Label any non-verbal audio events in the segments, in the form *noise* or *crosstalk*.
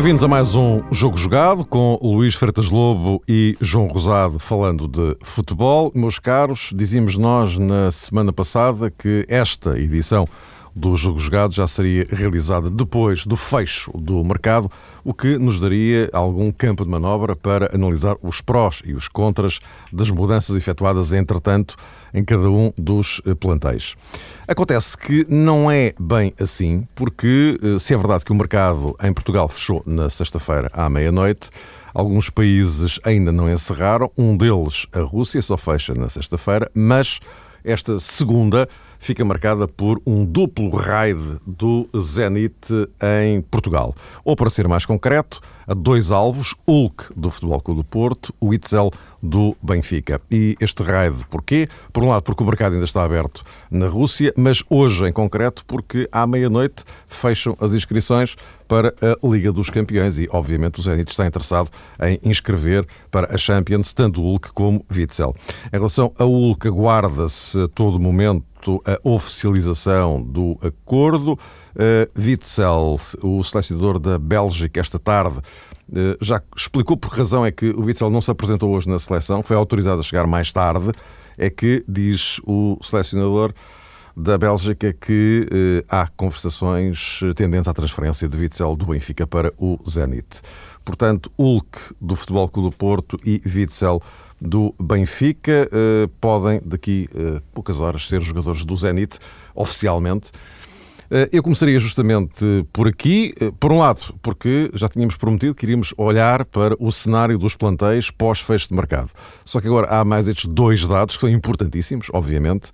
Bem-vindos a mais um Jogo Jogado com Luís Freitas Lobo e João Rosado falando de futebol. Meus caros, dizíamos nós na semana passada que esta edição do Jogo Jogado já seria realizada depois do fecho do mercado, o que nos daria algum campo de manobra para analisar os prós e os contras das mudanças efetuadas, entretanto, em cada um dos eh, plantéis. Acontece que não é bem assim, porque eh, se é verdade que o mercado em Portugal fechou na sexta-feira à meia-noite, alguns países ainda não encerraram, um deles, a Rússia, só fecha na sexta-feira, mas esta segunda fica marcada por um duplo raid do Zenit em Portugal. Ou, para ser mais concreto, a dois alvos, Hulk do Futebol Clube do Porto, o Itzel do Benfica. E este raid, porquê? Por um lado, porque o mercado ainda está aberto na Rússia, mas hoje em concreto, porque à meia-noite fecham as inscrições para a Liga dos Campeões e, obviamente, o Zenit está interessado em inscrever para a Champions tanto Hulk como Witzel. Em relação a Hulk, aguarda-se todo momento a oficialização do acordo. Uh, Witzel, o selecionador da Bélgica, esta tarde, uh, já explicou por que razão é que o Witzel não se apresentou hoje na seleção, foi autorizado a chegar mais tarde. É que, diz o selecionador da Bélgica, que uh, há conversações tendentes à transferência de Witzel do Benfica para o Zenit. Portanto, Hulk do Futebol Clube do Porto e Witzel do Benfica podem, daqui a poucas horas, ser jogadores do Zenit oficialmente. Eh, eu começaria justamente por aqui, eh, por um lado, porque já tínhamos prometido que iríamos olhar para o cenário dos plantéis pós-fecho de mercado. Só que agora há mais estes dois dados que são importantíssimos, obviamente,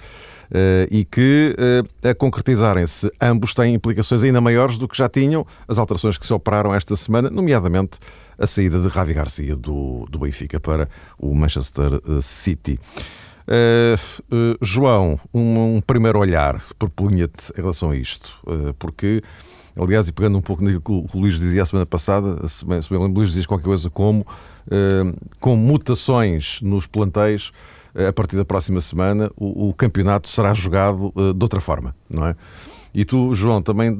eh, e que, a concretizarem-se, ambos têm implicações ainda maiores do que já tinham as alterações que se operaram esta semana, nomeadamente a saída de Ravi Garcia do, do Benfica para o Manchester City. Uh, uh, João, um, um, primeiro olhar propunha-te em relação a isto, uh, porque, aliás, e pegando um pouco no que o Luís dizia a semana passada, se bem, se bem, o Luís dizia qualquer coisa como com mutações nos plantéis, a partir da próxima semana, o, o campeonato será jogado de outra forma, não é? E tu, João, também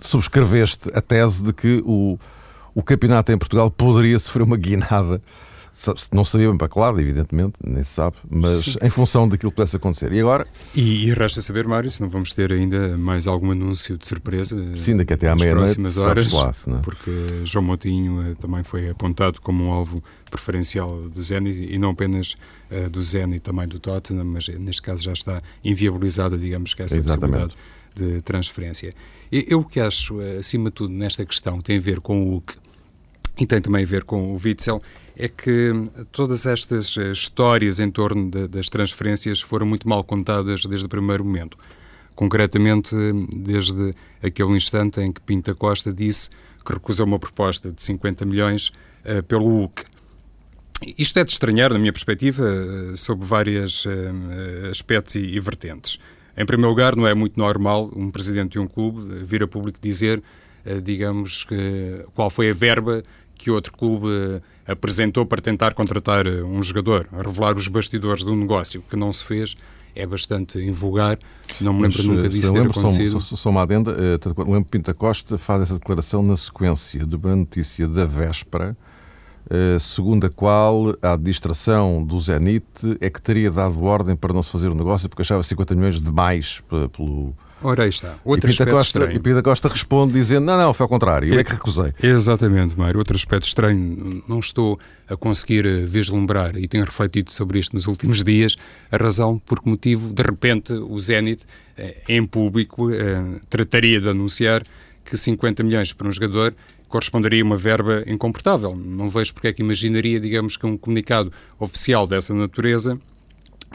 subscreveste a tese de que o, o campeonato em Portugal poderia sofrer uma guinada não sabia bem para que lado, evidentemente, nem se sabe, mas Sim. em função daquilo que pudesse acontecer. E agora. E, e, resta saber, Mário, se não vamos ter ainda mais algum anúncio de surpresa. Sim, daqui até à meia-noite. próximas horas, lá, é? porque João Motinho uh, também foi apontado como um alvo preferencial do Zenit e não apenas uh, do Zenit, também do Tottenham, mas neste caso já está inviabilizada, digamos que essa Exatamente. possibilidade de transferência. Eu o que acho, acima de tudo, nesta questão tem a ver com o Hulk e tem também a ver com o Witzel, é que todas estas eh, histórias em torno de, das transferências foram muito mal contadas desde o primeiro momento. Concretamente, desde aquele instante em que Pinta Costa disse que recusou uma proposta de 50 milhões uh, pelo Hulk. Isto é de estranhar, na minha perspectiva, uh, sob vários uh, aspectos e, e, vertentes. Em primeiro lugar, não é muito normal um presidente de um clube vir a público dizer, digamos, qual foi a verba que outro clube eh, apresentou para tentar contratar eh, um jogador, a revelar os bastidores de um negócio que não se fez, é bastante invulgar. Não me lembro Mas, nunca eh, disso ter acontecido. Só, só uma adenda, lembro Pinta Costa faz essa declaração na sequência de uma notícia da véspera, segundo a qual a administração do Zenit é que teria dado ordem para não se fazer o negócio porque achava 50 milhões de mais pelo Ora, aí está. Outro e Pinta, Costa, estranho. e Pinta Costa responde dizendo: Não, não, foi ao contrário, eu é que recusei. Exatamente, Mário. Outro aspecto estranho, não estou a conseguir eh, vislumbrar e tenho refletido sobre isto nos últimos dias, a razão por que motivo, de repente, o Zenit, eh, em público, eh, trataria de anunciar que 50 milhões para um jogador corresponderia a uma verba incomportável. Não vejo porque é que imaginaria, digamos, que um comunicado oficial dessa natureza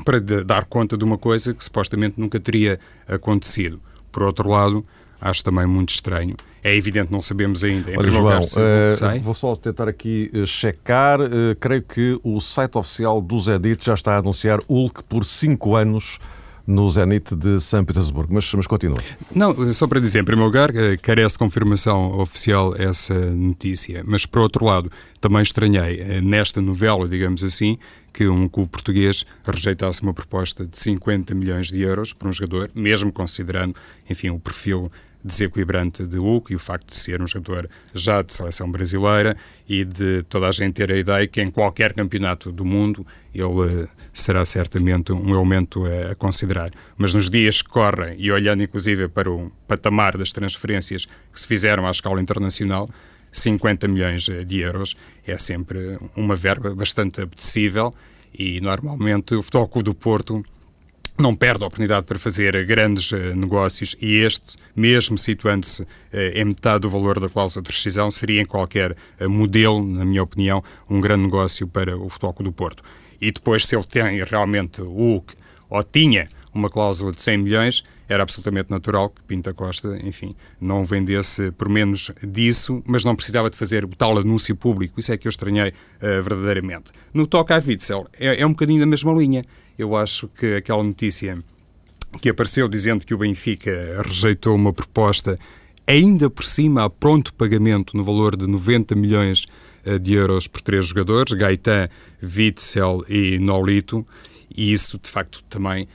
para dar conta de uma coisa que supostamente nunca teria acontecido. Por outro lado, acho também muito estranho. É evidente, não sabemos ainda. Em Olha, João, lugar, uh, vou só tentar aqui uh, checar. Uh, creio que o site oficial do Zedit já está a anunciar Hulk por 5 anos no Zenit de São Petersburgo. Mas, mas continua. Não, só para dizer, em primeiro lugar, carece de confirmação oficial essa notícia. Mas, por outro lado, também estranhei nesta novela, digamos assim, que um clube português rejeitasse uma proposta de 50 milhões de euros para um jogador, mesmo considerando, enfim, o perfil desequilibrante de Hulk e o facto de ser um jogador já de seleção brasileira e de toda a gente ter a ideia que em qualquer campeonato do mundo ele uh, será certamente um elemento a, considerar. Mas nos dias que correm, e olhando inclusive para o patamar das transferências que se fizeram à escala internacional, 50 milhões de euros é sempre uma verba bastante apetecível e normalmente o Futebol do Porto não perde a oportunidade para fazer grandes uh, negócios e este, mesmo situando-se uh, em metade do valor da cláusula de rescisão, seria em qualquer uh, modelo, na minha opinião, um grande negócio para o Futebol do Porto. E depois, se ele tem realmente o ou tinha uma cláusula de 100 milhões, era absolutamente natural que Pinta Costa, enfim, não vendesse por menos disso, mas não precisava de fazer o tal anúncio público. Isso é que eu estranhei uh, verdadeiramente. No toque à Witzel, é, é um bocadinho da mesma linha. Eu acho que aquela notícia que apareceu dizendo que o Benfica rejeitou uma proposta ainda por cima a pronto pagamento no valor de 90 milhões eh, de euros por três jogadores, Gaetan, Witzel e Nolito, e isso de facto também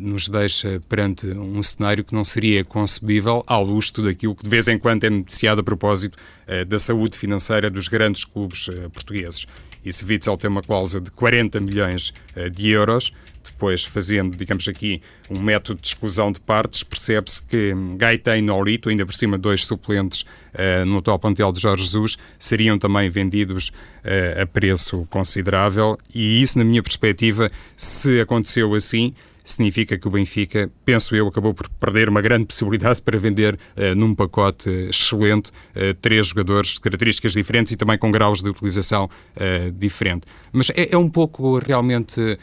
nos deixa perante um cenário que não seria concebível à luz de aquilo que de vez em quando é noticiado a propósito uh, da saúde financeira dos grandes clubes uh, portugueses. E se Witzel tem uma cláusula de 40 milhões de euros, depois fazendo, digamos aqui, um método de exclusão de partes, percebe-se que Gaeta e Nolito, ainda por cima dois suplentes uh, no atual plantel de Jorge Jesus, seriam também vendidos uh, a preço considerável e isso, na minha perspectiva, se aconteceu assim, significa que o Benfica, penso eu, acabou por perder uma grande possibilidade para vender uh, num pacote excelente uh, três jogadores de características diferentes e também com graus de utilização uh, diferente. Mas é, é, um pouco realmente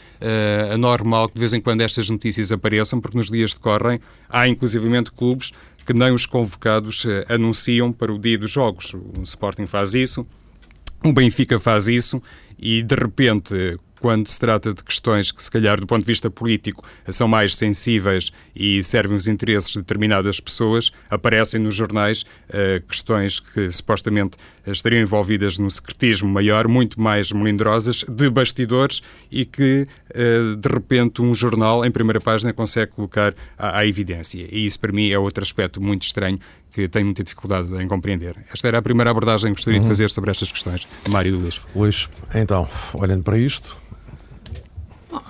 anormal que de vez em quando estas notícias apareçam, porque nos dias que correm há inclusivamente clubes que nem os convocados anunciam para o dia dos jogos. O Sporting faz isso, o Benfica faz isso e de repente quando se trata de questões que, se calhar, do ponto de vista político, são mais sensíveis e servem os interesses de determinadas pessoas, aparecem nos jornais uh, questões que supostamente estariam envolvidas num secretismo maior, muito mais melindrosas, de bastidores e que, uh, de repente, um jornal, em primeira página, consegue colocar à, à evidência. E isso, para mim, é outro aspecto muito estranho que tenho muita dificuldade em compreender. Esta era a primeira abordagem que gostaria uhum. de fazer sobre estas questões. Mário Luís. Luís, então, olhando para isto,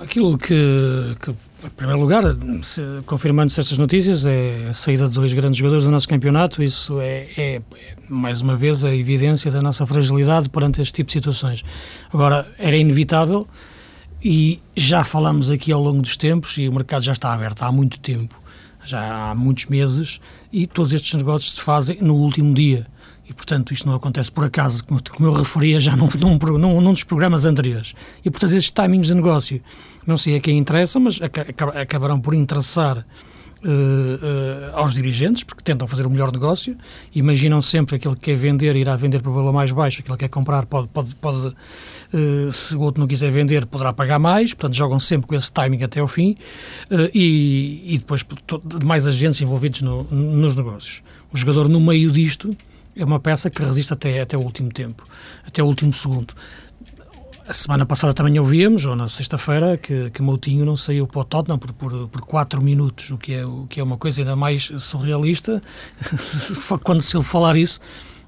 Aquilo que, que em primeiro lugar, se, confirmando-se estas notícias, é a saída de dois grandes jogadores do nosso campeonato. Isso é, é, é, mais uma vez, a evidência da nossa fragilidade perante este tipo de situações. Agora, era inevitável e já falamos aqui ao longo dos tempos e o mercado já está aberto há muito tempo, já há muitos meses, e todos estes negócios se fazem no último dia. E, portanto, isto não acontece por acaso, como, como eu referia já num, *laughs* num, num, dos programas anteriores. E, portanto, estes timings de negócio, não sei a quem interessa, mas acabarão por interessar uh, uh, aos dirigentes, porque tentam fazer o melhor negócio. Imaginam sempre aquele que quer vender irá vender por valor mais baixo, aquele que quer comprar pode, pode, pode uh, se o outro não quiser vender, poderá pagar mais. Portanto, jogam sempre com esse timing até ao fim. e, e depois, mais agentes envolvidos no, nos negócios. O jogador, no meio disto é uma peça que resiste até, até o último tempo, até o último segundo. A semana passada também ouvíamos, ou na sexta-feira, que, que Moutinho não saiu para o Tottenham por, por, por quatro minutos, o que, é, o que é uma coisa ainda mais surrealista, *laughs* quando se ele falar isso,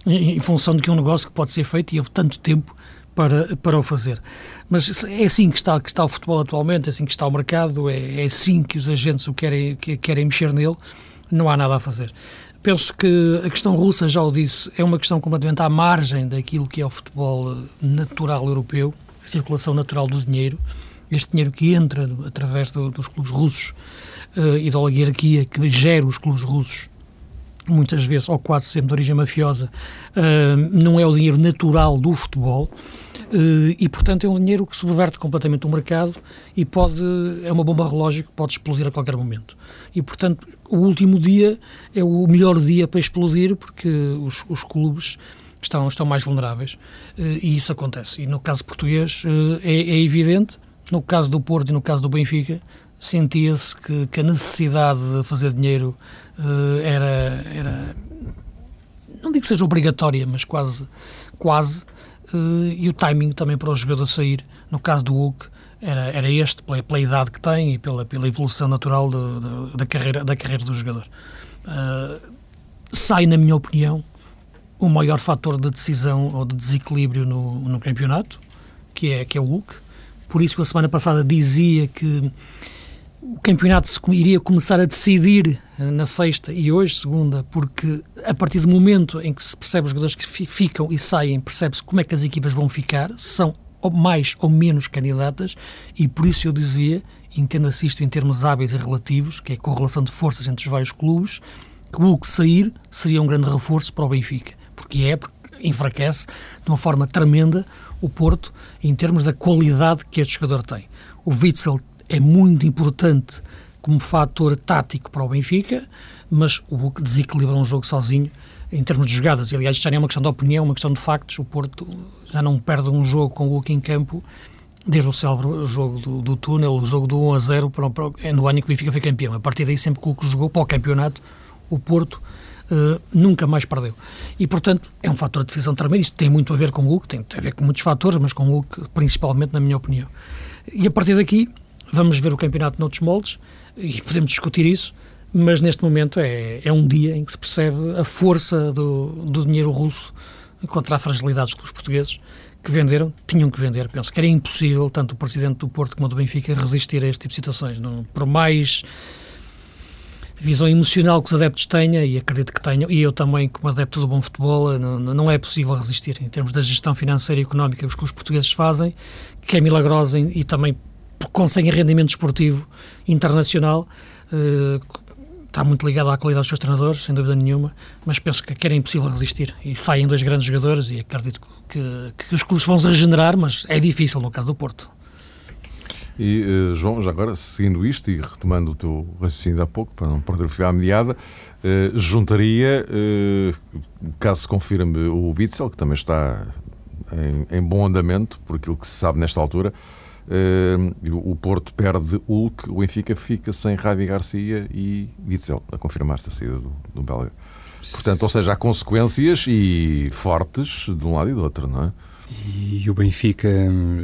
em, em função de que é um negócio que pode ser feito e houve tanto tempo para, para o fazer. Mas é assim que está, que está o futebol atualmente, é assim que está o mercado, é, é assim que os agentes o querem, que querem mexer nele, não há nada a fazer. Penso que a questão russa, já o disse, é uma questão completamente à margem daquilo que é o futebol natural europeu, circulação natural do dinheiro, este dinheiro que entra através do, dos clubes russos uh, e da oligarquia que gera os clubes russos, muitas vezes, ou quase sempre de origem mafiosa, uh, não é o dinheiro natural do futebol. Uh, e, portanto, é um dinheiro que subverte completamente o mercado e pode é uma bomba relógio que pode explodir a qualquer momento. E, portanto, o último dia é o melhor dia para explodir porque os, os clubes estão, estão mais vulneráveis uh, e isso acontece. E no caso português uh, é, é, evidente, no caso do Porto e no caso do Benfica, sentia-se que, que, a necessidade de fazer dinheiro uh, era, era, não digo que seja obrigatória, mas quase, quase, e o timing também para o jogador sair, no caso do Hulk, era, era este, pela, pela idade que tem e pela, pela evolução natural de, de, da, carreira, da carreira do jogador. Uh, sai, na minha opinião, o maior fator de decisão ou de desequilíbrio no, no campeonato, que é, que é o Hulk. Por isso, a semana passada dizia que o campeonato iria começar a decidir eh, na sexta e hoje, segunda, porque a partir do momento em que se percebe os jogadores que ficam e saem, percebe-se como é que as equipas vão ficar, são mais ou menos candidatas, e por isso eu dizia, entenda-se isto em termos hábeis e relativos, que é a correlação de forças entre os vários clubes, que o que sair seria um grande reforço para o Benfica, porque é, porque enfraquece de uma forma tremenda o Porto em termos da qualidade que este jogador tem. O Witzel é muito importante como fator tático para o Benfica, mas o Hulk desequilibra um jogo sozinho em termos de jogadas. E, aliás, já não é uma questão de opinião, é uma questão de factos. O Porto já não perde um jogo com o Hulk em campo desde o célebre jogo do, do túnel, o jogo do 1 a 0, para, para, é no ano em que o Benfica foi campeão. A partir daí, sempre que o Hulk jogou para o campeonato, o Porto uh, nunca mais perdeu. E, portanto, é um fator de decisão tremendo. Isto tem muito a ver com o Hulk, tem a ver com muitos fatores, mas com o Hulk principalmente, na minha opinião. E a partir daqui, vamos ver o campeonato noutros moldes e podemos discutir isso, mas neste momento é, é um dia em que se percebe a força do, do dinheiro russo contra a fragilidade dos clubes portugueses que venderam, tinham que vender. Penso que era impossível, tanto o presidente do Porto como o do Benfica, resistir a este tipo de situações. Não, por mais visão emocional que os adeptos tenham, e acredito que tenham, e eu também, como adepto do bom futebol, não, não é possível resistir em termos da gestão financeira e económica que os clubes portugueses fazem, que é milagrosa e também conseguem rendimento esportivo internacional. Uh, está muito ligado à qualidade dos seus treinadores, sem dúvida nenhuma, mas penso que, que era impossível resistir. E saem dois grandes jogadores e acredito que, que os clubes vão se regenerar, mas é difícil no caso do Porto. E, uh, João, já agora, seguindo isto e retomando o teu raciocínio de há pouco, para não perder o fio à mediada, uh, juntaria, uh, caso se confirme o Witzel, que também está em, em, bom andamento, por aquilo que se sabe nesta altura, o Porto perde Hulk, o Benfica fica sem Ravi Garcia e Witzel, a confirmar-se a saída do, do belga. Portanto, ou seja, há consequências e fortes de um lado e do outro, não é? E o Benfica,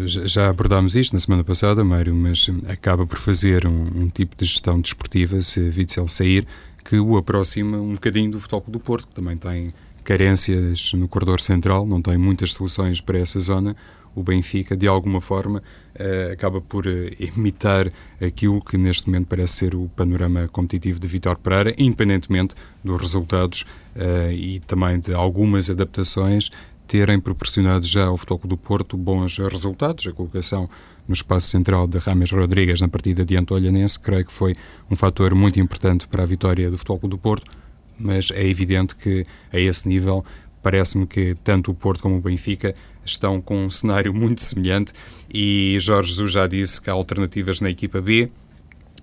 já abordámos isto na semana passada, Mário, mas acaba por fazer um, um tipo de gestão desportiva, se Witzel sair, que o aproxima um bocadinho do Futebol do Porto, que também tem carências no corredor central, não tem muitas soluções para essa zona. O Benfica, de alguma forma, uh, acaba por uh, imitar aquilo que neste momento parece ser o panorama competitivo de Vitor Pereira, independentemente dos resultados uh, e também de algumas adaptações terem proporcionado já ao Futebol do Porto bons resultados. A colocação no espaço central de Rames Rodrigues na partida diante do Olhanense, creio que foi um fator muito importante para a vitória do Futebol do Porto, mas é evidente que a esse nível parece-me que tanto o Porto como o Benfica estão com um cenário *laughs* muito semelhante e Jorge Jesus já disse que há alternativas na equipa B.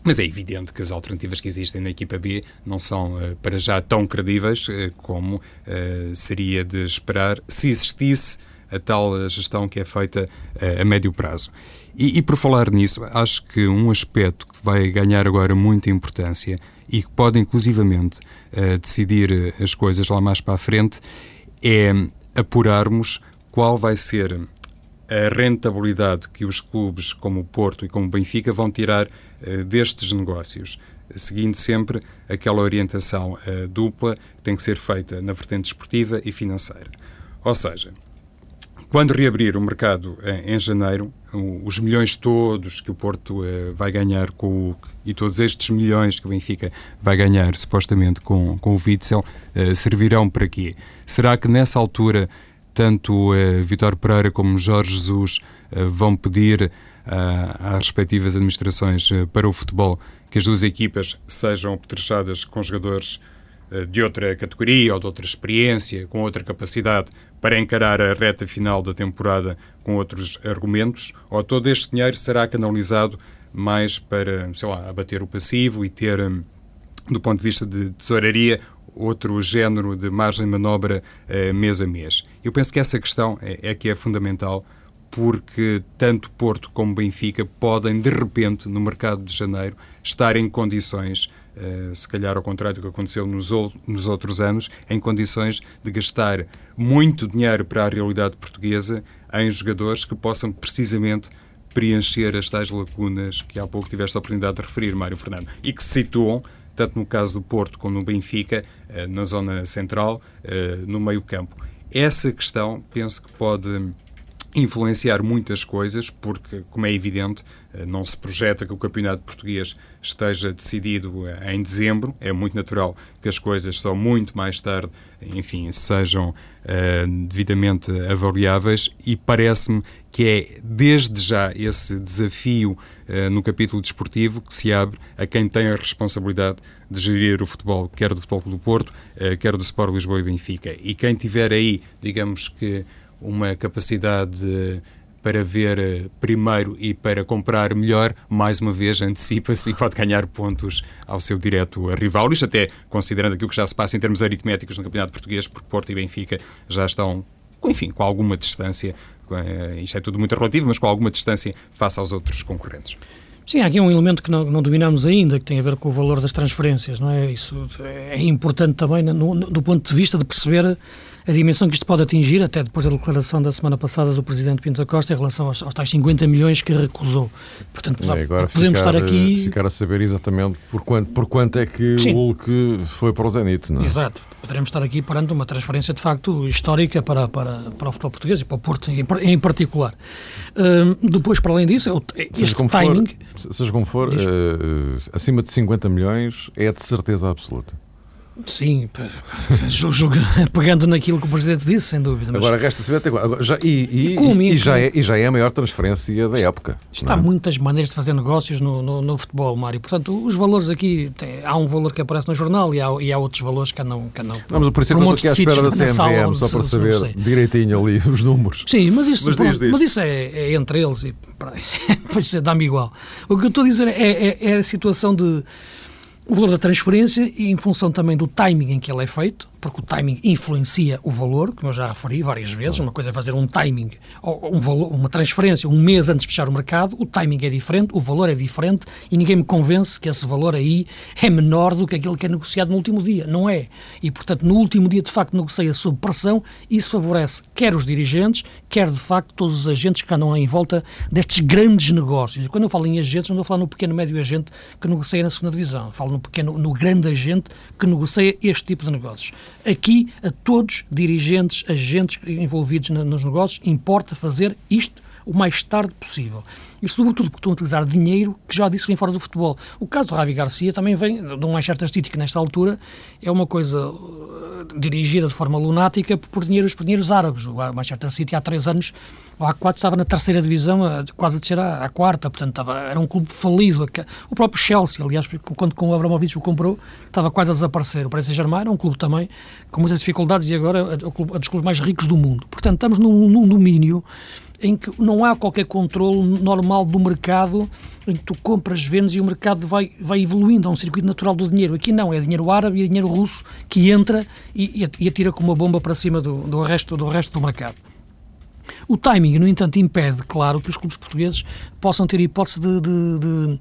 Mas é evidente que as alternativas que existem na equipa B não são, uh, para já, tão credíveis uh, como uh, seria de esperar se existisse a tal gestão que é feita a médio prazo. E, e, por falar nisso, acho que um aspecto que vai ganhar agora muita importância e que pode inclusivamente decidir as coisas lá mais para a frente é apurarmos qual vai ser a rentabilidade que os clubes como o Porto e como o Benfica vão tirar uh, destes negócios, seguindo sempre aquela orientação uh, dupla que tem que ser feita na vertente esportiva e financeira. Ou seja, quando reabrir o mercado uh, em janeiro, os milhões todos que o Porto vai ganhar com o e todos estes milhões que o Benfica vai ganhar supostamente com, com o Witzel servirão para quê? Será que nessa altura tanto uh, Vitor Pereira como Jorge Jesus uh, vão pedir uh, às respectivas administrações para o futebol que as duas equipas sejam apetrechadas com jogadores de outra categoria ou de outra experiência, com outra capacidade para encarar a reta final da temporada com outros argumentos, ou todo este dinheiro será canalizado mais para, sei lá, abater o passivo e ter, do ponto de vista de tesouraria, outro género de margem de manobra uh, mês a mês. Eu penso que essa questão é, é que é fundamental porque tanto Porto como Benfica podem, de repente, no mercado de janeiro, estar em condições, uh, se calhar ao contrário do que aconteceu nos, nos outros anos, em condições de gastar muito dinheiro para a realidade portuguesa em jogadores que possam precisamente preencher as tais lacunas que há pouco tiveste a oportunidade de referir, Mário Fernando, e que se situam tanto no caso do Porto como no Benfica, na zona central, no meio campo. Essa questão penso que pode influenciar muitas coisas, porque, como é evidente, eh, não se projeta que o campeonato português esteja decidido eh, em dezembro. É muito natural que as coisas só muito mais tarde, enfim, sejam uh, devidamente avaliáveis e parece-me que é desde já esse desafio uh, no capítulo desportivo que se abre a quem tem a responsabilidade de gerir o futebol, quer do Futebol do Porto, uh, quer do Sport Lisboa e Benfica. E quem tiver aí, digamos que uma capacidade para ver eh, primeiro e para comprar melhor, mais uma vez antecipa-se e pode ganhar pontos ao seu direto rival. Isto até considerando aquilo que já se passa em termos aritméticos no Campeonato Português, porque Porto e Benfica já estão, enfim, com alguma distância, eh, isto é tudo muito relativo, mas com alguma distância face aos outros concorrentes. Sim, há aqui um elemento que não, não dominamos ainda, que tem a ver com o valor das transferências, não é? Isso é importante também no, no, do ponto de vista de perceber a dimensão que isto pode atingir, até depois da declaração da semana passada do Presidente Pinto da Costa em relação aos, aos tais 50 milhões que recusou. Portanto, é, podemos ficar, estar aqui... Ficar a saber exatamente por quanto, por quanto é que Sim. o Hulk foi para o Zenit, não é? Exato. Poderemos estar aqui perante uma transferência, de facto, histórica para, para, para o futebol português e para o Porto em, em particular. Uh, depois, para além disso, este seja timing... For, seja como for, uh, acima de 50 milhões é de certeza absoluta. Sim, *laughs* *laughs* pegando naquilo que o Presidente disse, sem dúvida. Agora resta saber até agora. Já, e, e, e, e, já é, e já é a maior transferência da época. Está, há é? muitas maneiras de fazer negócios no, no, no, futebol, Mário. Portanto, os valores aqui, tem, há um valor que aparece no jornal e há, e há outros valores que andam. Que andam Vamos, por isso é que eu estou aqui à espera da CMVM, só para saber direitinho ali *laughs* os números. Sim, mas isso, mas, pronto, mas isso é, é, entre eles e depois dá-me igual. O que eu estou a dizer é, é, é a situação de o valor da transferência e em função também do timing em que ele é feito, porque o timing influencia o valor, como eu já referi várias vezes. Uma coisa é fazer um timing, um valor, uma transferência um mês antes de fechar o mercado, o timing é diferente, o valor é diferente e ninguém me convence que esse valor aí é menor do que aquele que é negociado no último dia. Não é. E, portanto, no último dia, de facto, negocia sob pressão. Isso favorece quer os dirigentes, quer, de facto, todos os agentes que andam em volta destes grandes negócios. E quando eu falo em agentes, não estou a falar no pequeno médio agente que negocia na segunda divisão. Falo no pequeno, no grande agente que negocia este tipo de negócios. Aqui, a todos, dirigentes, agentes envolvidos nos negócios, importa fazer isto o mais tarde possível. E, sobretudo, porque estão a utilizar dinheiro que já disse vem fora do futebol. O caso do Ravi Garcia também vem de um Manchester City, que nesta altura é uma coisa uh, dirigida de forma lunática por dinheiros, por dinheiros árabes. O Manchester City há três anos, ou há quatro, estava na terceira divisão, quase a descer à, à quarta, portanto estava, era um clube falido. O próprio Chelsea, aliás, quando com o Abramovich o comprou, estava quase a desaparecer. O Paris Saint-Germain era um clube também com muitas dificuldades e agora é, é um dos clubes mais ricos do mundo. Portanto, estamos num, num domínio em que não há qualquer controle normal do mercado, em que tu compras, vendes e o mercado vai, vai evoluindo a um circuito natural do dinheiro. Aqui não, é dinheiro árabe e é dinheiro russo que entra e, e atira como uma bomba para cima do, do, resto, do resto do mercado. O timing, no entanto, impede, claro, que os clubes portugueses possam ter hipótese de, de, de,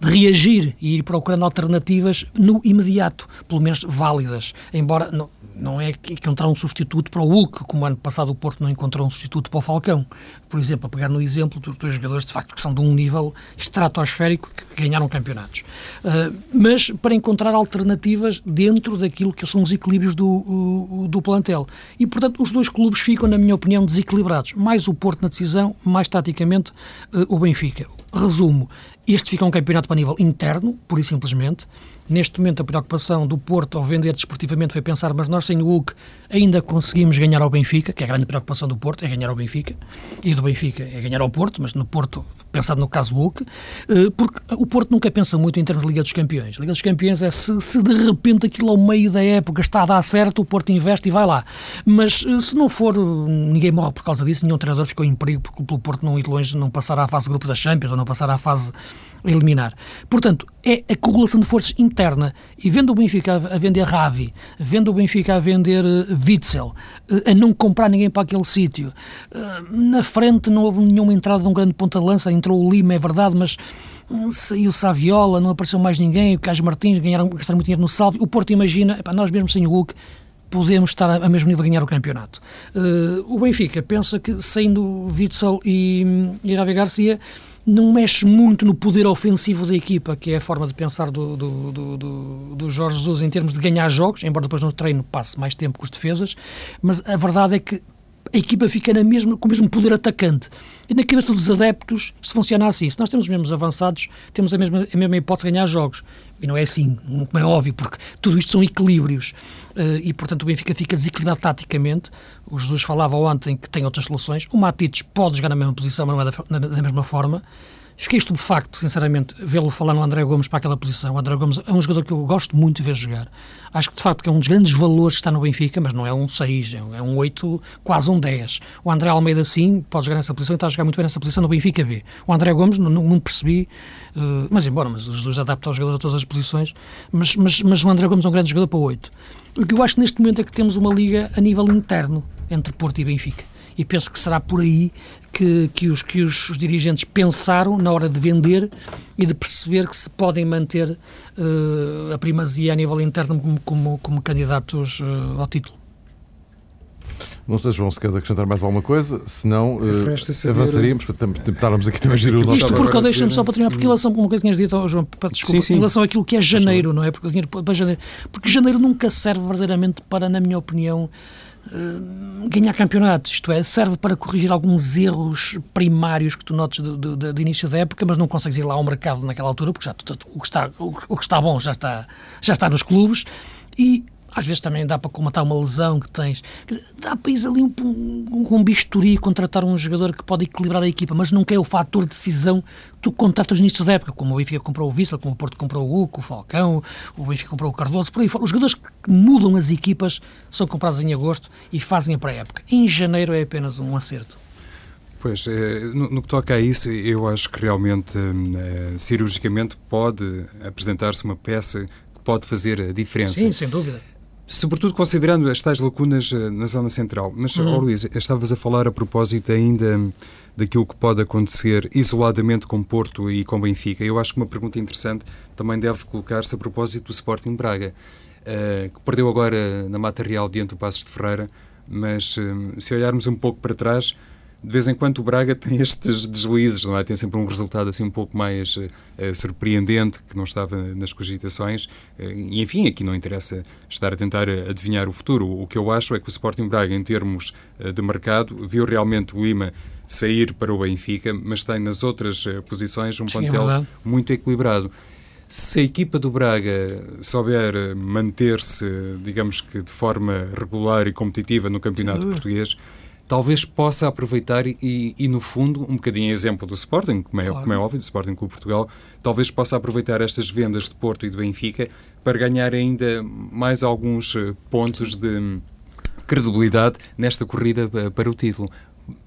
de, reagir e ir procurando alternativas no imediato, pelo menos válidas. Embora não, não é que encontrar um substituto para o Hulk, como ano passado o Porto não encontrou um substituto para o Falcão. Por exemplo, a pegar no exemplo dos dois jogadores de facto que são de um nível estratosférico que ganharam campeonatos. Uh, mas para encontrar alternativas dentro daquilo que são os equilíbrios do, do plantel. E portanto os dois clubes ficam, na minha opinião, desequilibrados. Mais o Porto na decisão, mais taticamente uh, o Benfica. Resumo, este fica um campeonato para nível interno, pura e simplesmente. Neste momento, a preocupação do Porto ao vender desportivamente foi pensar, mas nós sem o Hulk ainda conseguimos ganhar ao Benfica, que é a grande preocupação do Porto, é ganhar ao Benfica, e do Benfica é ganhar ao Porto, mas no Porto, pensado no caso Hulk, eh, porque o Porto nunca pensa muito em termos de Liga dos Campeões. Liga dos Campeões é se, se de repente aquilo ao meio da época está a dar certo, o Porto investe e vai lá. Mas eh, se não for, ninguém morre por causa disso, nenhum treinador ficou em perigo porque o Porto não ir longe, não passar à fase grupo da Champions ou não passar à fase eliminar. Portanto, é a correlação de forças interna. E vendo o Benfica a vender Ravi, vendo o Benfica a vender uh, Witzel, uh, a não comprar ninguém para aquele sítio, uh, na frente não houve nenhuma entrada de um grande ponta-lança, entrou o Lima, é verdade, mas hum, saiu Saviola, não apareceu mais ninguém, o Carlos Martins ganharam, gastaram muito dinheiro no salve. O Porto imagina, epá, nós mesmo sem o Hulk, podemos estar a, mesmo nível a ganhar o campeonato. Uh, o Benfica pensa que, saindo Witzel e, e Ravi Garcia, não mexe muito no poder ofensivo da equipa, que é a forma de pensar do, do, do, do, Jorge Jesus em termos de ganhar jogos, embora depois no treino passe mais tempo com os defesas, mas a verdade é que a equipa fica na mesma, com o mesmo poder atacante. E na cabeça dos adeptos, se funciona assim, se nós temos os mesmos avançados, temos a mesma, a mesma hipótese de ganhar jogos. E não é assim, como é óbvio, porque tudo isto são equilíbrios. Uh, e, portanto, o Benfica fica desequilibrado taticamente. O Jesus falava ontem que tem outras soluções. O Matites pode jogar na mesma posição, mas não é da, da mesma forma. Fiquei estupefacto, sinceramente, vê-lo falar no André Gomes para aquela posição. O André Gomes é um jogador que eu gosto muito de ver jogar. Acho que, de facto, é um dos grandes valores que está no Benfica, mas não é um 6, é um 8, quase um 10. O André Almeida, sim, pode jogar nessa posição e está a jogar muito bem nessa posição no Benfica B. O André Gomes, não, não percebi, uh, mas embora, mas os dois adaptam os jogadores a todas as posições, mas, mas, mas o André Gomes é um grande jogador para 8. O que eu acho que neste momento é que temos uma liga a nível interno entre Porto e Benfica e penso que será por aí que, que, os, que os, os, dirigentes pensaram na hora de vender e de perceber que se podem manter uh, a primazia a nível interno como, como, como candidatos uh, ao título. Não sei, João, se queres acrescentar mais alguma coisa, senão uh, saber... avançaríamos para estarmos aqui também a girar o nosso Isto porque, deixa-me só para terminar, porque em relação a uma coisa que tinhas dito, oh, João, desculpa, sim, sim. em relação àquilo que é janeiro, não é? Porque, para janeiro, porque janeiro nunca serve verdadeiramente para, na minha opinião, Uh, ganhar campeonatos, isto é, serve para corrigir alguns erros primários que tu notes do, do, do, início da época, mas não consegues ir lá ao mercado naquela altura, porque já, o, que está, o, o, que está bom já está, já está nos clubes, e às vezes também dá para comatar uma lesão que tens. Dá para ir ali um, um, um bisturi contratar um jogador que pode equilibrar a equipa, mas nunca é o fator de decisão que tu contratas início da época, como o Benfica comprou o Vissel, como o Porto comprou o Uco, o Falcão, o Benfica comprou o Cardoso, por aí fora. Os jogadores que mudam as equipas são comprados em agosto e fazem a pré-época. Em janeiro é apenas um acerto. Pois, eh, no, que toca a isso, eu acho que realmente, eh, cirurgicamente, pode apresentar-se uma peça que pode fazer a diferença. Sim, sem dúvida Sobretudo considerando as tais lacunas eh, na zona central. Mas, uhum. oh, Luís, estavas a falar a propósito ainda daquilo que pode acontecer isoladamente com Porto e com Benfica. Eu acho que uma pergunta interessante também deve colocar-se a propósito do Sporting Braga, uh, que perdeu agora na Mata Real diante do Passos de Ferreira, mas uh, se olharmos um pouco para trás, de vez em quando o Braga *laughs* tem estes deslizes, não é? Tem sempre um resultado assim um pouco mais uh, surpreendente, que não estava nas cogitações. Uh, e enfim, aqui não interessa estar a tentar adivinhar o futuro. O que eu acho é que o Sporting Braga, em termos uh, de mercado, viu realmente o Lima sair para o Benfica, mas tem nas outras posições um plantel é muito equilibrado. Se a equipa do Braga souber manter-se, digamos que de forma regular e competitiva no campeonato português, talvez possa aproveitar e, e, no fundo, um bocadinho exemplo do Sporting, como é, claro. como é óbvio, do Sporting Clube Portugal, talvez possa aproveitar estas vendas de Porto e de Benfica para ganhar ainda mais alguns eh, pontos de credibilidade nesta corrida eh, para o título.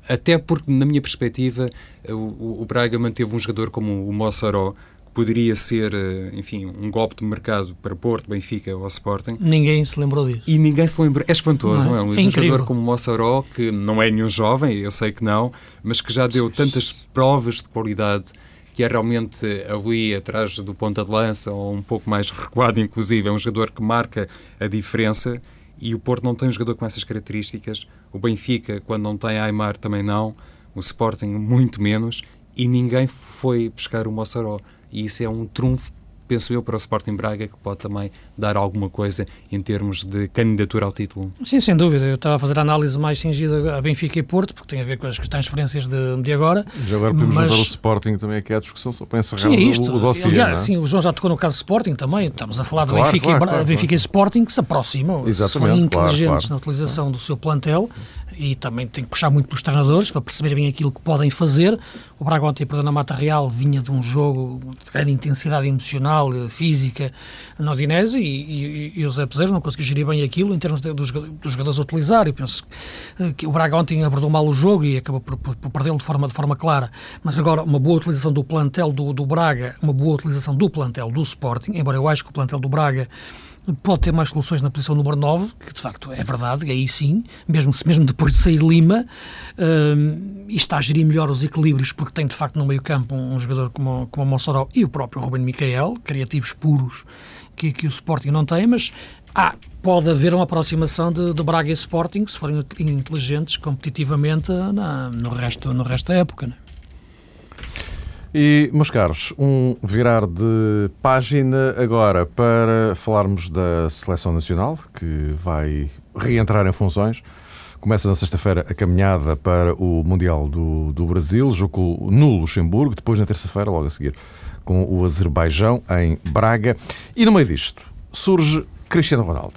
Até porque, na minha perspectiva, eh, o, o Braga manteve um jogador como o Mossoró, poderia ser, eh, enfim, um golpe de mercado para Porto, Benfica ou Sporting. Ninguém se lembrou disso. E ninguém se lembrou. É espantoso, não é? não é? Um é jogador como o Mossoró, que não é nenhum jovem, eu sei que não, mas que já deu tantas provas de qualidade que é realmente ali atrás do ponta de lança ou um pouco mais recuado, inclusive. É um jogador que marca a diferença e o Porto não tem um jogador com essas características. O Benfica, quando não tem Aymar, também não. O Sporting, muito menos. E ninguém foi buscar o Mossoró e isso é um trunfo penso eu, para o Sporting Braga, que pode também dar alguma coisa em termos de candidatura ao título. Sim, sem dúvida. Eu estava a fazer a análise mais cingida a Benfica e Porto, porque tem a ver com as transferências de, de agora. Já agora podemos mas... o Sporting também aqui à discussão, só para encerrar sim, é isto. o, o dossiê, Aliás, é? Sim, o João já tocou no caso Sporting também. Estamos a falar do claro, Benfica, claro, e, claro, Benfica e Sporting que se aproximam, Exatamente, são inteligentes na utilização do seu plantel e também tem que puxar muito pelos treinadores para perceber bem aquilo que podem fazer. O Braga ontem, perdão, na Mata Real, vinha de um jogo de grande intensidade emocional, eh, física, no Odinese e, e, e o Zé Peseiro não conseguiu gerir bem aquilo em termos dos jogadores a utilizar. Eu penso eh, que o Braga ontem abordou mal o jogo e acabou por, por, por perdê-lo de forma, de forma clara. Mas agora, uma boa utilização do plantel do, do Braga, uma boa utilização do plantel do Sporting, embora eu acho que o plantel do Braga pode ter mais soluções na posição número 9, que de facto é verdade, aí sim, mesmo, mesmo depois de sair Lima, uh, e está a gerir melhor os equilíbrios, porque tem de facto no meio campo um, um jogador como, como o Mossoró e o próprio Ruben Micael, criativos puros, que, que o Sporting não tem, mas há, pode haver uma aproximação de, de Braga e Sporting, se forem inteligentes competitivamente na, no, resto, no resto da época. Né? E, meus caros, um virar de página agora para falarmos da Seleção Nacional, que vai reentrar em funções. Começa na sexta-feira a caminhada para o Mundial do, do Brasil, jogo no Luxemburgo, depois na terça-feira, logo a seguir, com o Azerbaijão em Braga. E no meio disto surge Cristiano Ronaldo.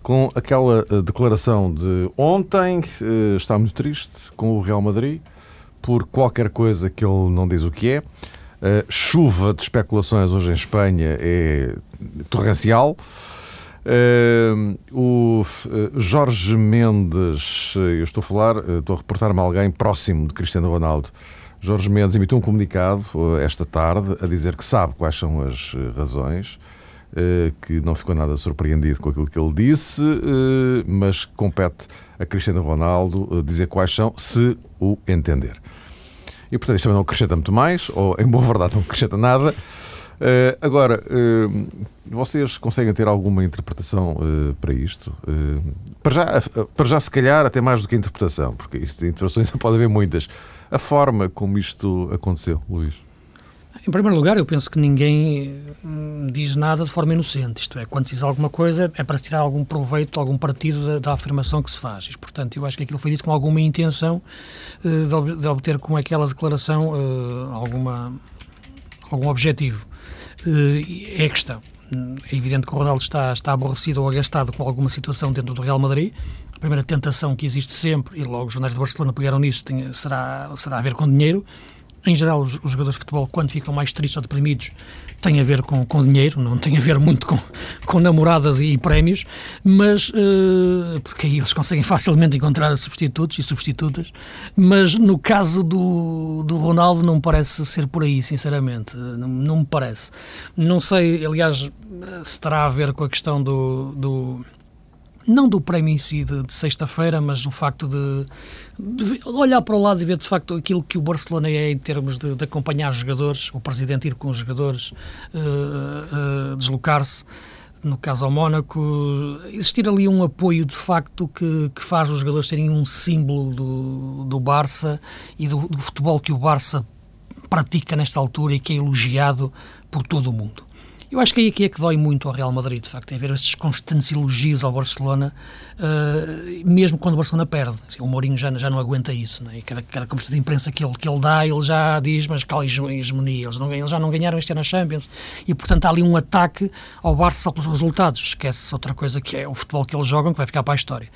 Com aquela eh, declaração de ontem, eh, está muito triste com o Real Madrid por qualquer coisa que ele não diz o que é. Uh, chuva de especulações hoje em Espanha é torrencial. Uh, o uh, Jorge Mendes, eu estou a falar, estou a reportar-me a alguém próximo de Cristiano Ronaldo. Jorge Mendes emitiu um comunicado esta tarde a dizer que sabe quais são as razões, que não ficou nada surpreendido com aquilo que ele disse, mas compete a Cristiano Ronaldo dizer quais são, se o entender. E, portanto, isto também não acrescenta muito mais, ou, em boa verdade, não acrescenta nada. Uh, agora, uh, vocês conseguem ter alguma interpretação uh, para isto? para, já, para já, se calhar, até mais do que interpretação, porque isto, interpretações *laughs* pode haver muitas. A forma como isto aconteceu, Luís? Em primeiro lugar, eu penso que ninguém hum, diz nada de forma inocente. Isto é, quando se diz alguma coisa, é para se tirar algum proveito, algum partido da, da afirmação que se faz. E, portanto, eu acho que aquilo foi dito com alguma intenção uh, de, ob de, obter com aquela declaração uh, alguma, algum objetivo. Uh, é a questão. É evidente que o Ronaldo está, está aborrecido ou agastado com alguma situação dentro do Real Madrid. A primeira tentação que existe sempre, e logo os jornais de Barcelona pegaram nisso, tem, será, será a ver com dinheiro em geral, os, os, jogadores de futebol, quando ficam mais tristes ou deprimidos, tem a ver com, com dinheiro, não tem a ver muito com, com namoradas e prémios, mas uh, porque aí eles conseguem facilmente encontrar substitutos e substitutas, mas no caso do, do Ronaldo não parece ser por aí, sinceramente, não, não me parece. Não sei, aliás, se terá a ver com a questão do, do não do prémio em si de, de sexta-feira, mas o facto de, de, olhar para o lado e ver de facto aquilo que o Barcelona é em termos de, de acompanhar os jogadores, o presidente ir com os jogadores, uh, uh, deslocar-se no caso ao Mónaco, existir ali um apoio de facto que, que faz os jogadores serem um símbolo do, do Barça e do, do futebol que o Barça pratica nesta altura e que é elogiado por todo o mundo. Eu acho que aí aqui é que dói muito ao Real Madrid, de facto, é ver esses constantes elogios ao Barcelona, uh, mesmo quando o Barcelona perde. Assim, o Mourinho já, já não aguenta isso, é? cada, cada conversa de imprensa que ele, que ele dá, ele já diz, mas qual hegemonia, eles, não, eles já não ganharam este ano na Champions, e portanto há ali um ataque ao Barça só pelos resultados, esquece outra coisa que é o futebol que eles jogam, que vai ficar para a história.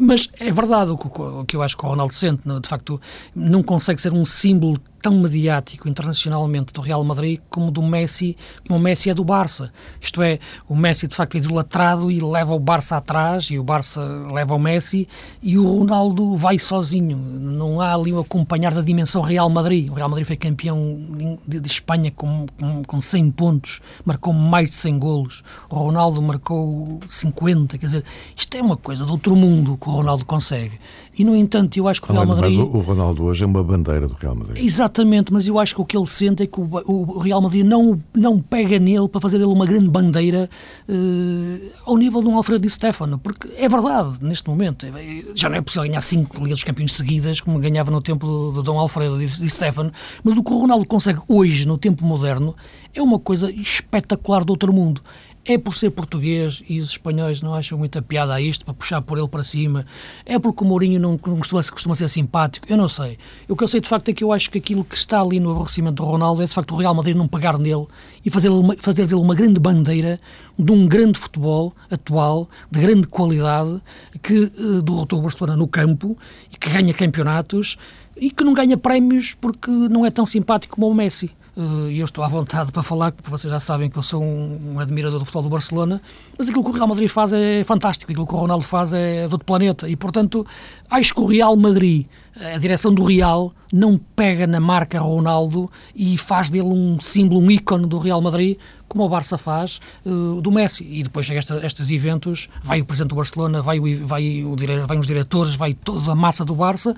Mas é verdade o que, o que eu acho que o Ronaldo sente, de facto, não consegue ser um símbolo tão mediático internacionalmente do Real Madrid como do Messi, como o Messi é do Barça. Isto é, o Messi de facto é idolatrado e leva o Barça atrás e o Barça leva o Messi e o Ronaldo vai sozinho. Não há ali o acompanhar da dimensão Real Madrid. O Real Madrid foi campeão de, de Espanha com, com, com 100 pontos, marcou mais de 100 golos. O Ronaldo marcou 50, quer dizer, isto é uma coisa de outro mundo que o Ronaldo consegue. E, no entanto, eu acho que o Real Madrid... Mas o Ronaldo hoje é uma bandeira do Real Madrid. Exatamente, mas eu acho que o que ele sente é que o, o Real Madrid não, não pega nele para fazer dele uma grande bandeira uh, ao nível de um Alfredo Di Stefano, porque é verdade, neste momento, é, já não é possível ganhar cinco Ligas dos Campeões seguidas, como ganhava no tempo do, do Dom Alfredo Di, Di Stefano, mas o que o Ronaldo consegue hoje, no tempo moderno, é uma coisa espetacular do outro mundo é por ser português e os espanhóis não acham muita piada a isto, para puxar por ele para cima, é porque o Mourinho não, não costuma, costuma, ser simpático, eu não sei. O que eu sei de facto é que eu acho que aquilo que está ali no aborrecimento do Ronaldo é de facto o Real Madrid não pagar nele e fazer, fazer dele uma grande bandeira de um grande futebol atual, de grande qualidade, que uh, do, do Barcelona no campo e que ganha campeonatos e que não ganha prémios porque não é tão simpático como o Messi. Eh, e eu estou à vontade para falar, porque vocês já sabem que eu sou um, admirador do futebol do Barcelona, mas aquilo que o Real Madrid faz é fantástico, aquilo que o Ronaldo faz é de outro planeta, e portanto acho que o Real Madrid, a direção do Real, não pega na marca Ronaldo e faz dele um símbolo, um ícone do Real Madrid, como o Barça faz uh, do Messi. E depois chega esta, estes eventos, vai o presidente do Barcelona, vai, o, vai, o, vai os diretores, vai toda a massa do Barça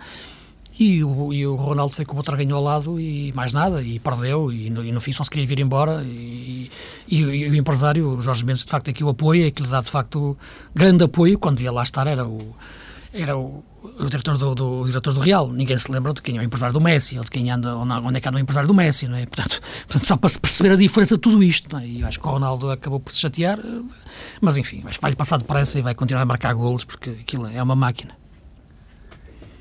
e o, e o Ronaldo foi com o outro ganhou ao lado e mais nada, e perdeu, e no, e no fim só se queria vir embora. E, e, e, o empresário, o Jorge Mendes, de facto, aqui o apoia, que lhe dá de facto grande apoio, quando devia lá estar, era o, era o, o diretor do, do, o diretor do Real. Ninguém se lembra de quem é o empresário do Messi ou de quem anda, onde é que anda o empresário do Messi, não é? Portanto, *laughs* portanto só para se perceber a diferença de tudo isto, é? E eu acho que o Ronaldo acabou por se chatear, eh, mas enfim, acho que vai-lhe passar depressa e vai continuar a marcar golos porque aquilo é uma máquina.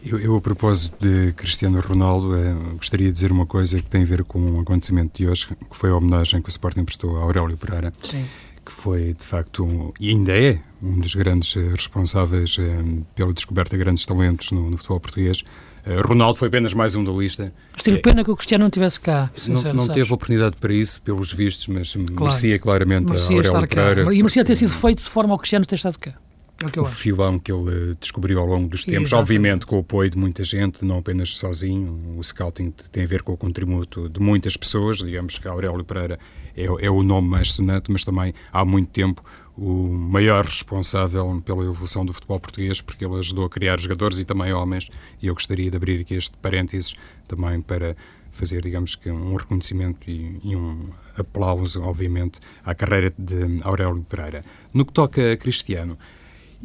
Eu, eu, a propósito de Cristiano Ronaldo, eh, gostaria de dizer uma coisa que tem a ver com um acontecimento de hoje, que foi a homenagem que o Sporting prestou a Aurélio Pereira. Sim que foi de facto um, e ainda é um dos grandes uh, responsáveis uh, pela descoberta de grandes talentos no, no futebol português. Uh, Ronaldo foi apenas mais um da lista. Mas tive pena que o Cristiano não estivesse cá. Sincero, não, não teve oportunidade para isso, pelos vistos, mas claro. merecia claramente merecia a Aurélio Pereira. E merecia ter sido feito de forma ao Cristiano ter estado cá. É o, o filão que ele descobriu ao longo dos tempos, Exatamente. obviamente com o apoio de muita gente, não apenas sozinho. O scouting tem a ver com o contributo de muitas pessoas, digamos que Aurélio Pereira é, é o nome mais sonante, mas também há muito tempo o maior responsável pela evolução do futebol português, porque ele ajudou a criar jogadores e também homens, e eu gostaria de abrir aqui este parênteses também para fazer, digamos que, um reconhecimento e, e, um aplauso, obviamente, à carreira de Aurélio Pereira. No que toca a Cristiano,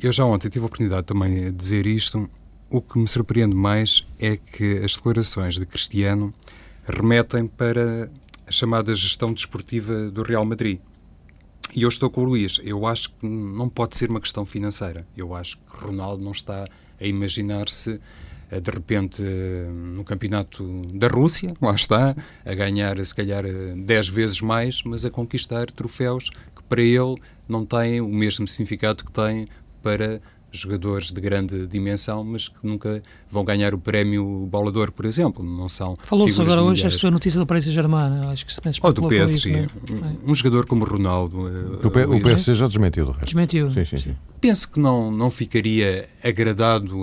eu já ontem tive a oportunidade também de dizer isto. O que me surpreende mais é que as declarações de Cristiano remetem para a chamada gestão desportiva do Real Madrid. E eu estou com o Luís. Eu acho que não pode ser uma questão financeira. Eu acho que Ronaldo não está a imaginar-se eh, de repente eh, no campeonato da Rússia, lá está, a ganhar se calhar 10 eh, vezes mais, mas a conquistar troféus que para ele não têm o mesmo significado que têm para jogadores de grande dimensão, mas que nunca vão ganhar o prémio Bolador, por exemplo. Não são Falou-se agora hoje a notícia do Paris Saint-Germain, acho que se pensa Ou do PSG. Isso, um, um, jogador como Ronaldo. O, P o PSG já desmentiu. Desmentiu. Sim, sim, sim. Penso que não, não ficaria agradado,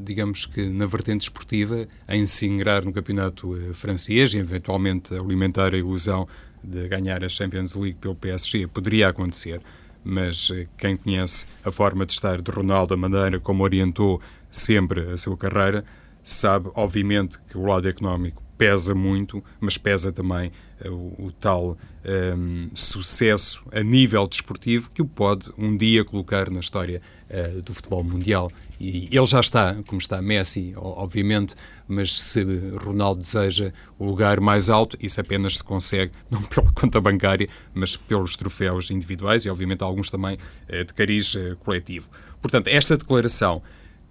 digamos que na vertente esportiva, em se ingrar no campeonato eh, francês e eventualmente alimentar a ilusão de ganhar a Champions League pelo PSG. Poderia acontecer mas eh, quem conhece a forma de estar de Ronaldo, a maneira como orientou sempre a sua carreira, sabe, obviamente, que o lado económico pesa muito, mas pesa também uh, o, o, tal um, ehm, sucesso a nível desportivo que o pode um dia colocar na história uh, do futebol mundial. E ele já está, como está Messi, obviamente, mas se Ronaldo deseja o lugar mais alto, isso apenas se consegue, *laughs* não pela conta bancária, mas pelos troféus individuais e, obviamente, alguns também uh, de cariz coletivo. Portanto, esta declaração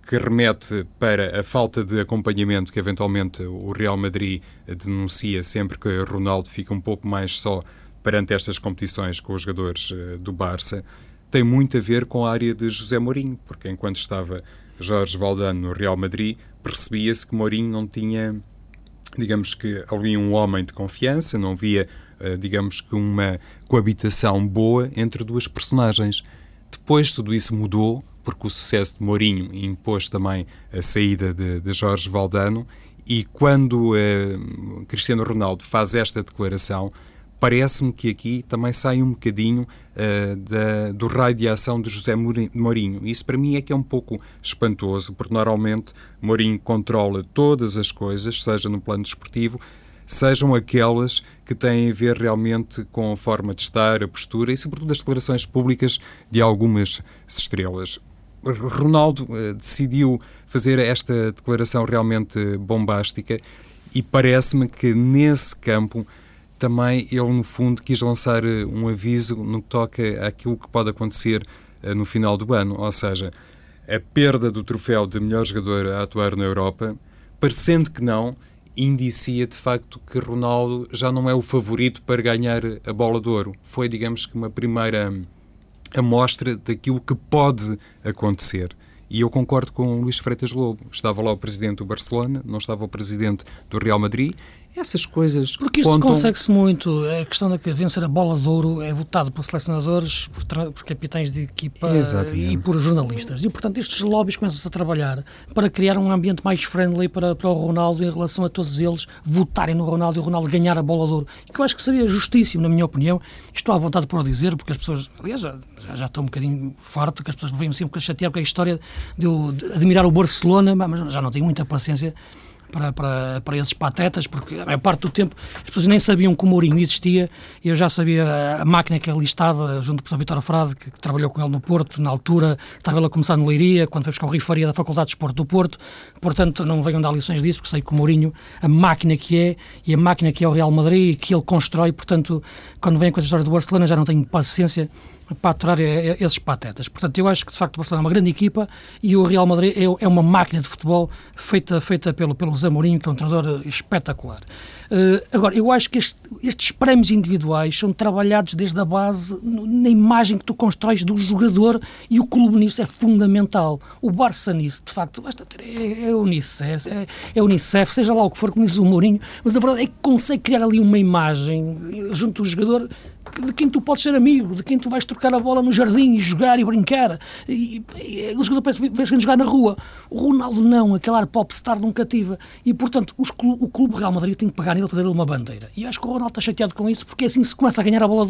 que remete para a falta de acompanhamento que eventualmente o Real Madrid denuncia sempre que Ronaldo fica um pouco mais só perante estas competições com os jogadores eh, do Barça, tem muito a ver com a área de José Mourinho, porque enquanto estava Jorge Valdano no Real Madrid, percebia-se que Mourinho não tinha, digamos que ali um homem de confiança, não havia, eh, digamos que uma coabitação boa entre duas personagens. Depois tudo isso mudou porque o sucesso de Mourinho impôs também a saída de, de Jorge Valdano e quando eh, Cristiano Ronaldo faz esta declaração, parece-me que aqui também sai um bocadinho uh, da, do raio de ação de José Mourinho. Isso para mim é que é um pouco espantoso, porque normalmente Mourinho controla todas as coisas, seja no plano desportivo, sejam aquelas que têm a ver realmente com a forma de estar, a postura e, sobretudo, as declarações públicas de algumas estrelas. Ronaldo uh, decidiu fazer esta declaração realmente bombástica e parece-me que nesse campo também ele, no fundo, quis lançar eh, um aviso no que toca àquilo que pode acontecer uh, no final do ano, ou seja, a perda do troféu de melhor jogador a atuar na Europa, parecendo que não, indicia de facto que Ronaldo já não é o favorito para ganhar a bola de ouro. Foi, digamos que, uma primeira amostra daquilo que pode acontecer. E eu concordo com o Luís Freitas Lobo. Estava lá o presidente do Barcelona, não estava o presidente do Real Madrid, essas coisas. Porque isto consegue-se muito. A questão de que vencer a bola de ouro é votado por selecionadores, por, por capitães de equipa Exatamente. e por jornalistas. E, portanto, estes lobbies começam-se a trabalhar para criar um ambiente mais friendly para, para o Ronaldo em relação a todos eles votarem no Ronaldo e o Ronaldo ganhar a bola de ouro. Que eu acho que seria justíssimo, na minha opinião. Estou à vontade por o dizer, porque as pessoas, aliás, já, já estou um bocadinho farto, que as pessoas me vêm sempre a chatear com a história de, eu, de admirar o Barcelona, mas já não tenho muita paciência para, para, para esses patetas, porque a parte do tempo as pessoas nem sabiam que o Mourinho existia, eu já sabia a máquina que ali estava, junto com o Vitor Frade, que, que, trabalhou com ele no Porto, na altura, estava ele a começar no Leiria, quando foi buscar o Rifaria da Faculdade de Esporte do Porto, portanto não venham dar lições disso, porque sei que o Mourinho, a máquina que é, e a máquina que é o Real Madrid, que ele constrói, portanto, quando vem com a história do Barcelona já não tenho paciência para aturar esses patetas. Portanto, eu acho que de facto o Barcelona é uma grande equipa e o Real Madrid é, é uma máquina de futebol feita, feita pelo, pelo Zamorinho, que é um treinador espetacular. Uh, agora, eu acho que este, estes prémios individuais são trabalhados desde a base na imagem que tu constróis do jogador e o clube nisso é fundamental. O Barça nisso, de facto, basta ter, é, é, Unicef, é, é Unicef, seja lá o que for, como diz o Mourinho, mas a verdade é que consegue criar ali uma imagem junto do jogador de quem tu podes ser amigo, de quem tu vais trocar a bola no jardim e jogar e brincar. E, o jogador parece, parece jogar na rua. O Ronaldo não, aquele ar popstar não cativa. E, portanto, o clube Real Madrid tem que pegar nele fazer-lhe uma bandeira. E acho que o Ronaldo está chateado com isso, porque é assim que se começa a ganhar a bola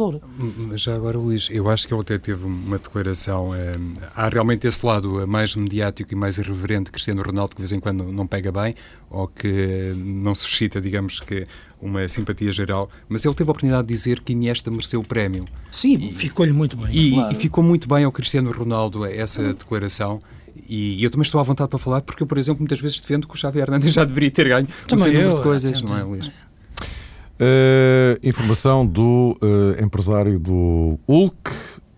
Mas já agora, Luís, eu acho que ele até teve uma declaração. É, há realmente esse lado mais mediático e mais irreverente Cristiano Ronaldo, que de vez em quando não pega bem, ou que não suscita, digamos que, uma simpatia geral, mas ele teve a oportunidade de dizer que Iniesta mereceu o prémio. Sim, ficou-lhe muito bem. E, claro. e, ficou muito bem ao Cristiano Ronaldo essa declaração. E eu também estou à vontade para falar, porque eu, por exemplo, muitas vezes defendo que o Xavi Hernandes já deveria ter ganho um número de coisas, não é, Luís? Uh, informação do uh, empresário do Hulk.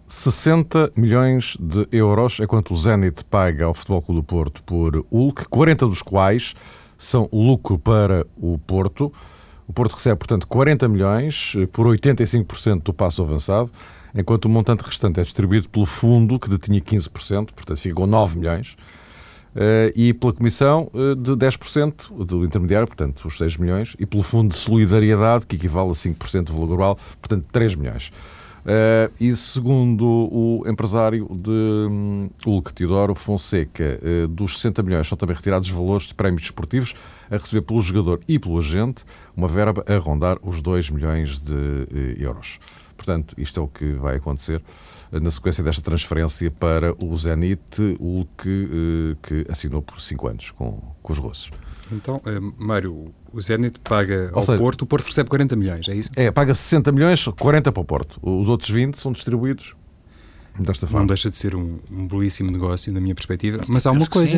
60 milhões de euros é quanto o Zenit paga ao Futebol Clube do Porto por Hulk, 40 dos quais são lucro para o Porto. O Porto recebe, portanto, 40 milhões eh, por 85% do passo avançado, enquanto o montante restante é distribuído pelo fundo, que detinha 15%, portanto, ficou 9 milhões, eh, e pela comissão eh, de 10% do intermediário, portanto, os 6 milhões, e pelo fundo de solidariedade, que equivale a 5% do valor global, portanto, 3 milhões. Uh, e segundo o empresário de um, Hulk, Teodoro Fonseca, uh, dos 60 milhões são também retirados valores de prémios desportivos a receber pelo jogador e pelo agente, uma verba a rondar os 2 milhões de uh, euros. Portanto, isto é o que vai acontecer na sequência desta transferência para o Zenit, o que, que assinou por 5 anos com, com os russos. Então, Mário, o Zenit paga ao seja, Porto, o Porto recebe 40 milhões, é isso? É, paga 60 milhões, 40 para o Porto. Os outros 20 são distribuídos desta forma. Não deixa de ser um, um belíssimo negócio, na minha perspectiva. Mas há uma coisa.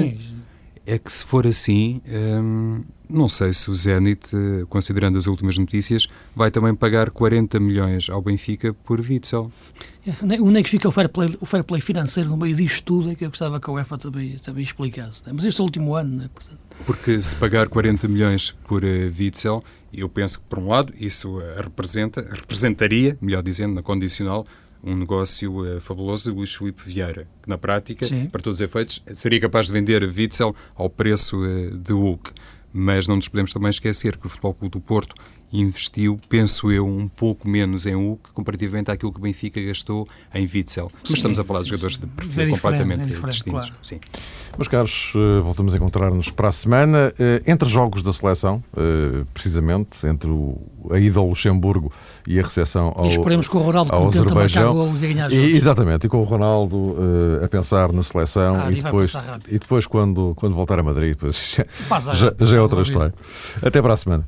É que se for assim, hum, não sei se o Zenit, considerando as últimas notícias, vai também pagar 40 milhões ao Benfica por Witzel. É, onde é que fica o fair, play, o fair play financeiro no meio disto tudo? É que eu gostava que a UEFA também, também explicasse. Né? Mas este é o último ano, né? Portanto... Porque se pagar 40 milhões por uh, Witzel, eu penso que, por um lado, isso uh, representa, representaria, melhor dizendo, na condicional, um negócio uh, fabuloso de Luís Filipe Vieira, que na prática, Sim. para todos os efeitos, seria capaz de vender Witzel ao preço uh, de Hulk. Mas não nos podemos também esquecer que o Futebol Clube do Porto investiu, penso eu, um pouco menos em Hulk comparativamente àquilo que o Benfica gastou em Witzel. Mas estamos a falar de jogadores de perfil é completamente é distintos. Claro. Sim. Meus caros, eh, voltamos a encontrar-nos para a semana. Eh, entre jogos da seleção, eh, precisamente, entre a ida ao Luxemburgo e a recepção ao, e esperemos que o Ronaldo ao Azerbaijão. Golos e ganhar jogos. E, exatamente, e com o Ronaldo a pensar na seleção ah, e, depois, e depois quando, quando voltar a Madrid, depois *laughs* já, já, já é outra história. Até para a semana.